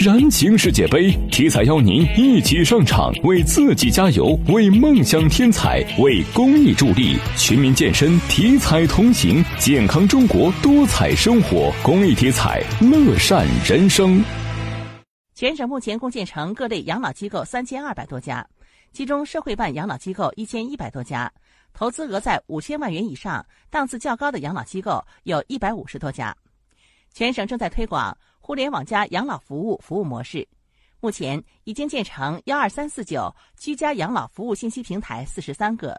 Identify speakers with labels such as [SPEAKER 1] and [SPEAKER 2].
[SPEAKER 1] 燃情世界杯，体彩邀您一起上场，为自己加油，为梦想添彩，为公益助力。全民健身，体彩同行，健康中国，多彩生活。公益体彩，乐善人生。
[SPEAKER 2] 全省目前共建成各类养老机构三千二百多家，其中社会办养老机构一千一百多家，投资额在五千万元以上、档次较高的养老机构有一百五十多家。全省正在推广。互联网加养老服务服务模式，目前已经建成幺二三四九居家养老服务信息平台四十三个，